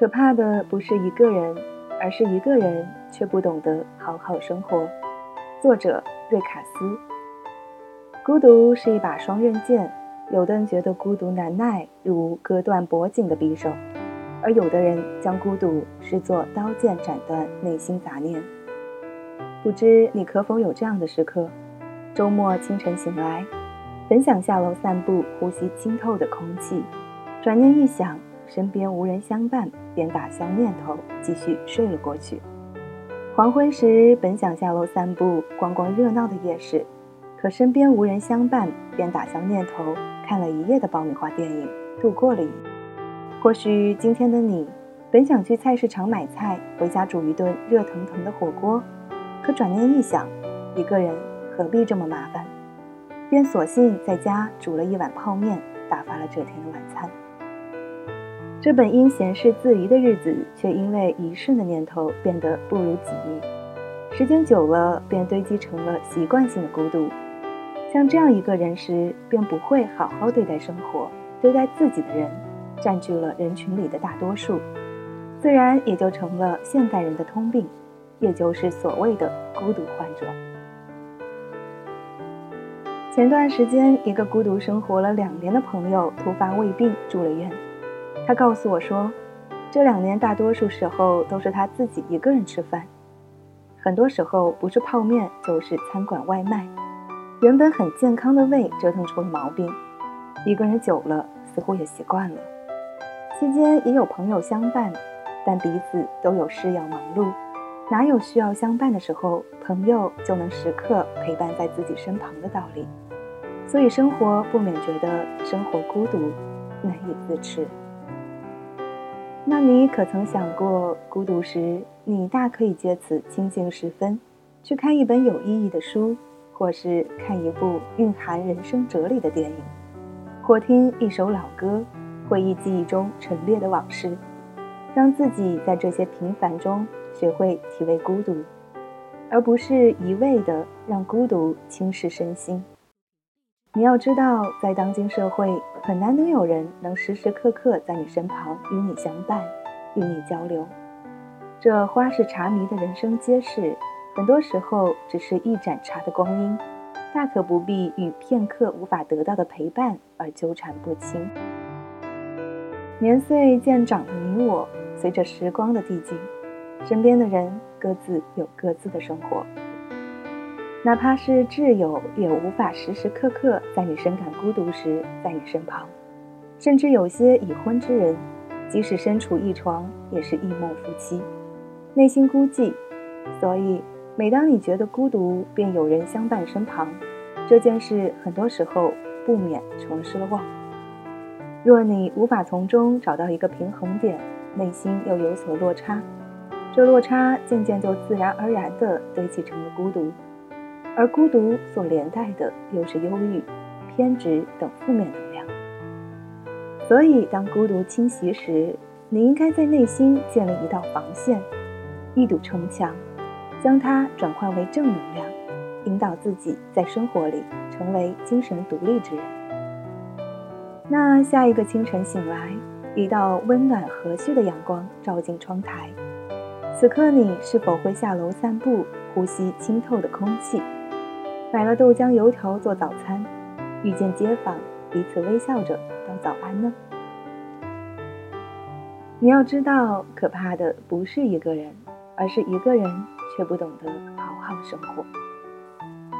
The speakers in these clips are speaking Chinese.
可怕的不是一个人，而是一个人却不懂得好好生活。作者：瑞卡斯。孤独是一把双刃剑，有的人觉得孤独难耐，如割断脖颈的匕首；而有的人将孤独视作刀剑，斩断内心杂念。不知你可否有这样的时刻？周末清晨醒来，本想下楼散步，呼吸清透的空气，转念一想。身边无人相伴，便打消念头，继续睡了过去。黄昏时，本想下楼散步，逛逛热闹的夜市，可身边无人相伴，便打消念头，看了一夜的爆米花电影，度过了一夜。或许今天的你，本想去菜市场买菜，回家煮一顿热腾腾的火锅，可转念一想，一个人何必这么麻烦，便索性在家煮了一碗泡面，打发了这天的晚餐。这本应闲适自娱的日子，却因为一瞬的念头变得不如己意。时间久了，便堆积成了习惯性的孤独。像这样一个人时，便不会好好对待生活，对待自己的人，占据了人群里的大多数，自然也就成了现代人的通病，也就是所谓的孤独患者。前段时间，一个孤独生活了两年的朋友突发胃病住了院。他告诉我说，这两年大多数时候都是他自己一个人吃饭，很多时候不是泡面就是餐馆外卖。原本很健康的胃折腾出了毛病，一个人久了似乎也习惯了。期间也有朋友相伴，但彼此都有事要忙碌，哪有需要相伴的时候，朋友就能时刻陪伴在自己身旁的道理？所以生活不免觉得生活孤独，难以自持。那你可曾想过，孤独时你大可以借此清静时分，去看一本有意义的书，或是看一部蕴含人生哲理的电影，或听一首老歌，回忆记忆中陈列的往事，让自己在这些平凡中学会体味孤独，而不是一味的让孤独侵蚀身心。你要知道，在当今社会，很难能有人能时时刻刻在你身旁，与你相伴，与你交流。这花式茶迷的人生皆是，很多时候只是一盏茶的光阴，大可不必与片刻无法得到的陪伴而纠缠不清。年岁渐长的你我，随着时光的递进，身边的人各自有各自的生活。哪怕是挚友，也无法时时刻刻在你深感孤独时在你身旁。甚至有些已婚之人，即使身处一床，也是异梦夫妻，内心孤寂。所以，每当你觉得孤独，便有人相伴身旁，这件事很多时候不免成失了望。若你无法从中找到一个平衡点，内心又有所落差，这落差渐渐就自然而然地堆砌成了孤独。而孤独所连带的又是忧郁、偏执等负面能量。所以，当孤独侵袭时，你应该在内心建立一道防线，一堵城墙，将它转换为正能量，引导自己在生活里成为精神独立之人。那下一个清晨醒来，一道温暖和煦的阳光照进窗台，此刻你是否会下楼散步，呼吸清透的空气？买了豆浆油条做早餐，遇见街坊，彼此微笑着道早安呢。你要知道，可怕的不是一个人，而是一个人却不懂得好好生活。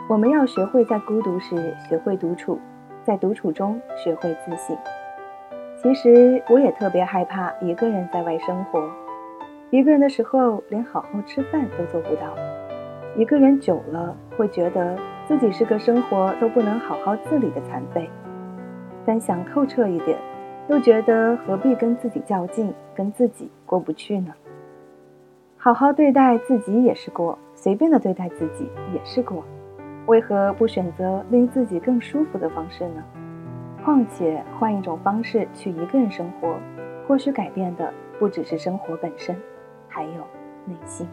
我们要学会在孤独时学会独处，在独处中学会自省。其实我也特别害怕一个人在外生活，一个人的时候连好好吃饭都做不到，一个人久了会觉得。自己是个生活都不能好好自理的残废，但想透彻一点，又觉得何必跟自己较劲，跟自己过不去呢？好好对待自己也是过，随便的对待自己也是过，为何不选择令自己更舒服的方式呢？况且换一种方式去一个人生活，或许改变的不只是生活本身，还有内心。